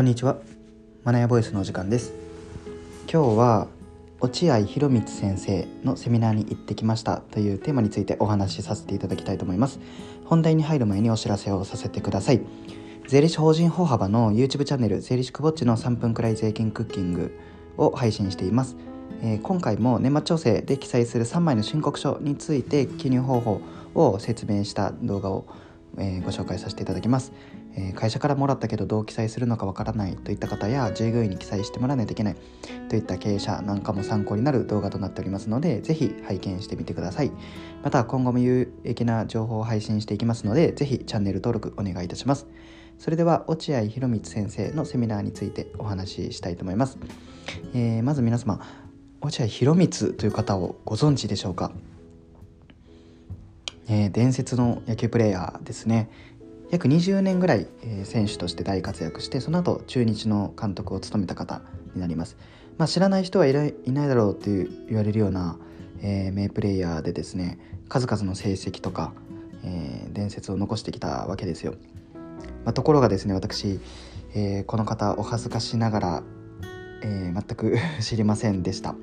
こんにちは。マナヤボイスのお時間です。今日は落合博光先生のセミナーに行ってきました。というテーマについてお話しさせていただきたいと思います。本題に入る前にお知らせをさせてください。税理士法人法幅の YouTube チャンネル税理士くぼっちの3分くらい税金クッキングを配信しています。えー、今回も年末調整で記載する3枚の申告書について記入方法を説明した動画をえー、ご紹介させていただきます、え、会社からもらったけどどう記載するのかわからないといった方や従業員に記載してもらわないといけないといった経営者なんかも参考になる動画となっておりますのでぜひ拝見してみてください。また今後も有益な情報を配信していきますのでぜひチャンネル登録お願いいたします。それでは落合博光先生のセミナーについてお話ししたいと思います、えー、まず皆様落合博光という方をご存知でしょうか？えー、伝説の野球プレーヤーですね。約20年ぐらい、選手として大活躍してその後中日の監督を務めた方になります、まあ、知らない人はいないだろうと言われるような、えー、名プレーヤーでですね数々の成績とか、えー、伝説を残してきたわけですよ、まあ、ところがですね私、えー、この方お恥ずかしながら、えー、全く 知りませんでした。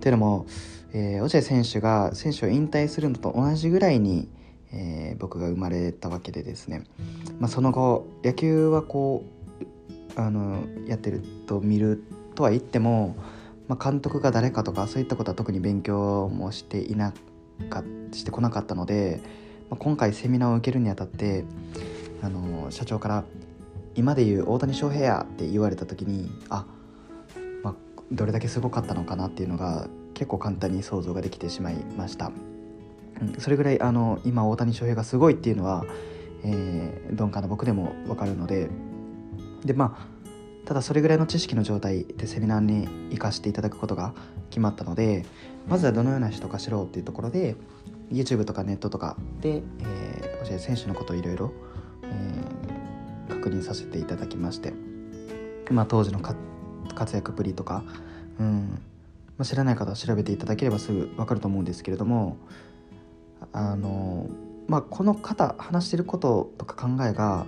というのもえー、落合選手が選手を引退するのと同じぐらいに、えー、僕が生まれたわけでですね、まあ、その後野球はこうあのやってると見るとは言っても、まあ、監督が誰かとかそういったことは特に勉強もしていなかしてこなかったので、まあ、今回セミナーを受けるにあたってあの社長から「今で言う大谷翔平や」って言われた時にあまどれだけすごかったのかなっていうのが結構簡単に想像ができてしまいました、それぐらいあの今大谷翔平がすごいっていうのは、えー、鈍感な僕でも分かるのででまあただそれぐらいの知識の状態でセミナーに行かせていただくことが決まったのでまずはどのような人か知ろうっていうところで YouTube とかネットとかで、えー、教え選手のことをいろいろ確認させていただきまして、まあ、当時の活躍ぶりとか、うん、まあ、知らない方は調べていただければすぐ分かると思うんですけれどもあの、まあ、この方話してることとか考えが、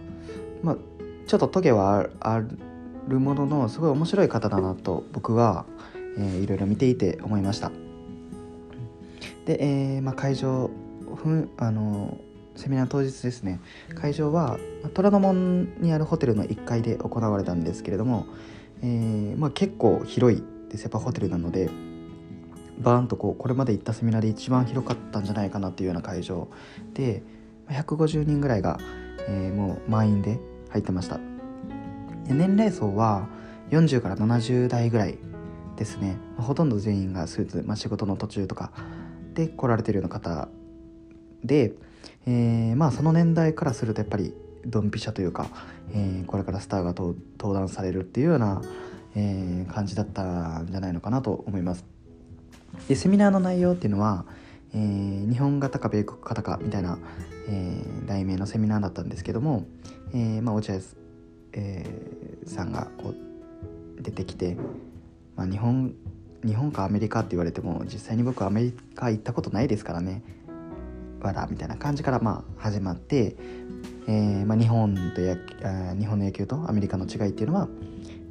まあ、ちょっとトゲはあるもののすごい面白い方だなと僕は、えー、いろいろ見ていて思いました。で、えーまあ、会場ふんあのセミナー当日ですね。会場は虎ノ門にあるホテルの1階で行われたんですけれども、えーまあ、結構広いでセパホテルなので。バーンとこうこれまで行ったセミナーで一番広かったんじゃないかなっていうような会場で150人ぐらいが、えー、もう満員で入ってました年齢層は40から70代ぐらいですねほとんど全員がスーツ、まあ、仕事の途中とかで来られてるような方で、えー、まあその年代からするとやっぱりドンピシャというか、えー、これからスターが登壇されるっていうようなえー、感じだったんじゃないのかなと思います。でセミナーの内容っていうのは、えー、日本型か米国型かみたいな、えー、題名のセミナーだったんですけども、えー、まあ、落合、えー、さんがこう出てきて、まあ、日本日本かアメリカって言われても実際に僕アメリカ行ったことないですからね。わらみたいな感じからまあ始まって、えーまあ、日本とや日本の野球とアメリカの違いっていうのは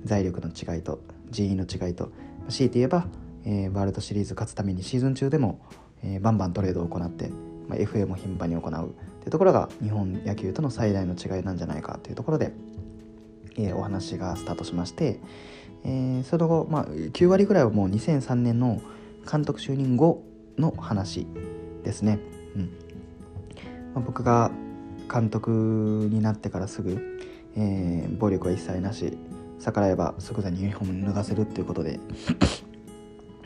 財力の違いと人員の違いと強いて言えば、え、ワールドシリーズ勝つためにシーズン中でも、え、バンバントレードを行って、まあ、FA も頻繁に行うというところが日本野球との最大の違いなんじゃないかというところで、え、お話がスタートしまして、え、その後、まあ、9割ぐらいはもう2003年の監督就任後の話ですね。うんまあ、僕が監督になってからすぐ、えー、暴力は一切なし逆らえば即座にユニフォーム脱がせるっていうことで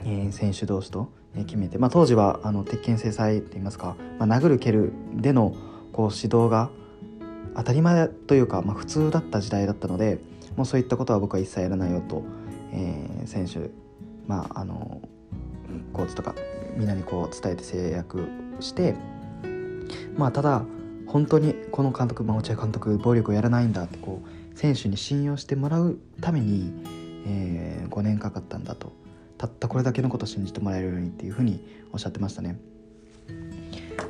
えー、選手同士と決めて、まあ、当時はあの鉄拳制裁って言いますか、まあ、殴る蹴るでのこう指導が当たり前というか、まあ、普通だった時代だったのでもうそういったことは僕は一切やらないよと、えー、選手、まあ、あのコーチとかみんなにこう伝えて制約してまあただ本当にこの監督、まあ、落合監督暴力をやらないんだってこう選手に信用してもらうために、えー、5年かかったんだと。たったこれだけのこと信じてもらえるようにっていうふうにおっしゃってましたね。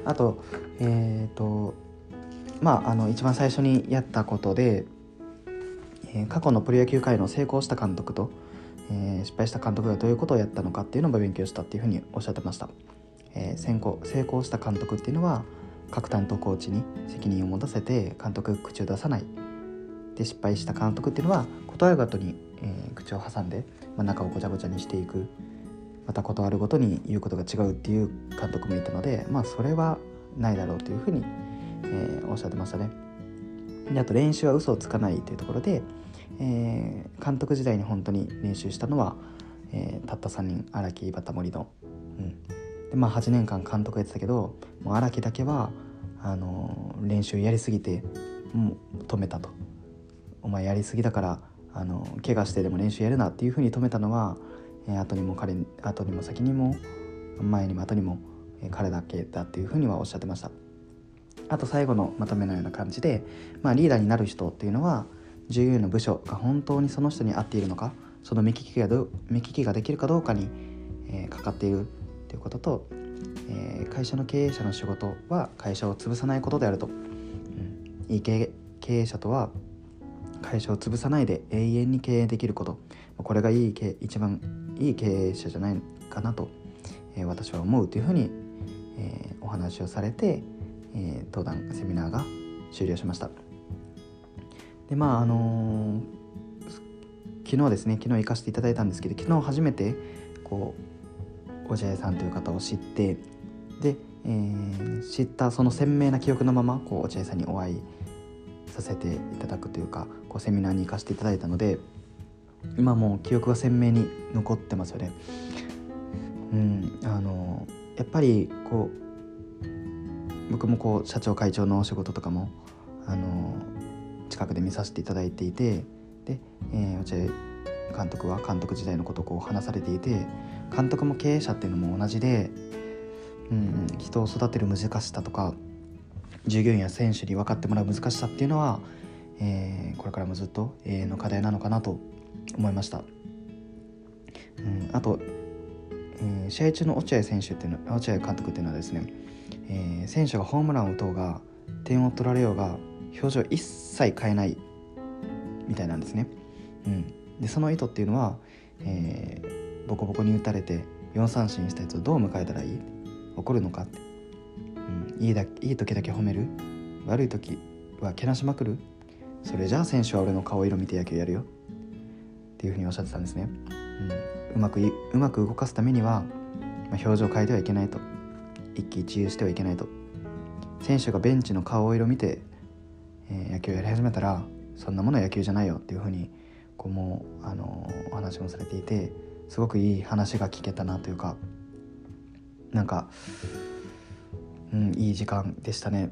あとえっ、ー、とまああの一番最初にやったことで、えー、過去のプロ野球界の成功した監督と、えー、失敗した監督がどういうことをやったのかっていうのを勉強したっていうふうにおっしゃってました、えー、先行成功した監督っていうのは各担当コーチに責任を持たせて監督口を出さないで失敗した監督っていうのは断るごとに、えー、口を挟んで、まあ、中をごちゃごちゃにしていく。また断るごとに言うことが違うっていう監督もいたのでまあそれはないだろうというふうに、えー、おっしゃってましたね。であと練習は嘘をつかないというところで、えー、監督時代に本当に練習したのは、えー、たった3人荒木井端森の、うん、でまあ8年間監督やってたけど荒木だけはあのー、練習やりすぎてもう止めたと。お前やりすぎだからあの怪我してでも練習やるなっていうふうに止めたのは、えー、後にも彼後にも先にも前にも後にも、え、彼だけだっていうふうにはおっしゃってました。あと最後のまとめのような感じで、まあ、リーダーになる人っていうのは従業員の部署が本当にその人に合っているのかその目利きがど目利きができるかどうかに、えー、かかっているということと、えー、会社の経営者の仕事は会社を潰さないことであると、うん、いい経営者とは会社を潰さないで永遠に経営できること。これがいい一番いい経営者じゃないかなと、えー、私は思うというふうに、えー、お話をされて、えー、登壇セミナーが終了しました。でまああの昨日ですね昨日行かせていただいたんですけど昨日初めてこうお茶屋さんという方を知ってで、えー、知ったその鮮明な記憶のままこうお茶屋さんにお会いさせていただくというかこうセミナーに行かせていただいたので今もう記憶が鮮明に残ってますよね。うん、あのやっぱりこう僕もこう社長会長のお仕事とかもあの近くで見させていただいていてで、えー、落合監督は監督時代のことをこう話されていて監督も経営者っていうのも同じで、うん、人を育てる難しさとか従業員や選手に分かってもらう難しさっていうのは、えー、これからもずっと永遠の課題なのかなと思いました。うん、あと、えー、試合中の落合選手っていうの落合監督っていうのはですね、えー、選手がホームランを打とうが点を取られようが表情一切変えないみたいなんですね。うん、でその意図っていうのは、えー、ボコボコに打たれて4三振したやつをどう迎えたらいい？怒るのかって、うん、いいだいい時だけ褒める？悪い時はけなしまくる？それじゃあ選手は俺の顔色見て野球やるよ。っていうふうにおっしゃってたんですね。うん、うまくうまく動かすためには、まあ、表情を変えてはいけないと。一喜一憂してはいけないと。選手がベンチの顔色見てえー、野球やり始めたらそんなものは野球じゃないよっていうふうにこうもうあのお話もされていてすごくいい話が聞けたなというかなんか、うん、いい時間でしたね。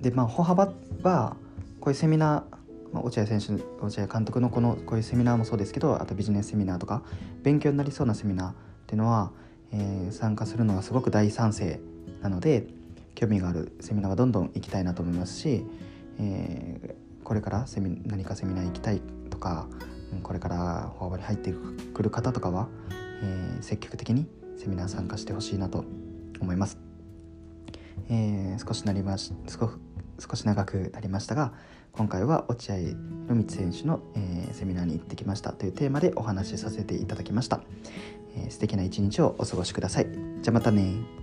でまあ歩幅はこういうセミナー、まあ、落合選手落合監督のこのこういうセミナーもそうですけどあとビジネスセミナーとか勉強になりそうなセミナーっていうのは、えー、参加するのはすごく大賛成なので興味があるセミナーはどんどん行きたいなと思いますしえー、これからセミ何かセミナー行きたいとかこれからフォアボに入ってくる方とかは、えー、積極的にセミナー参加してほしいなと思います、えー、少しなりまし少少し長くなりましたが今回は落合博満選手の、えー、セミナーに行ってきましたというテーマでお話しさせていただきました、えー、素敵な一日をお過ごしください。じゃあまたね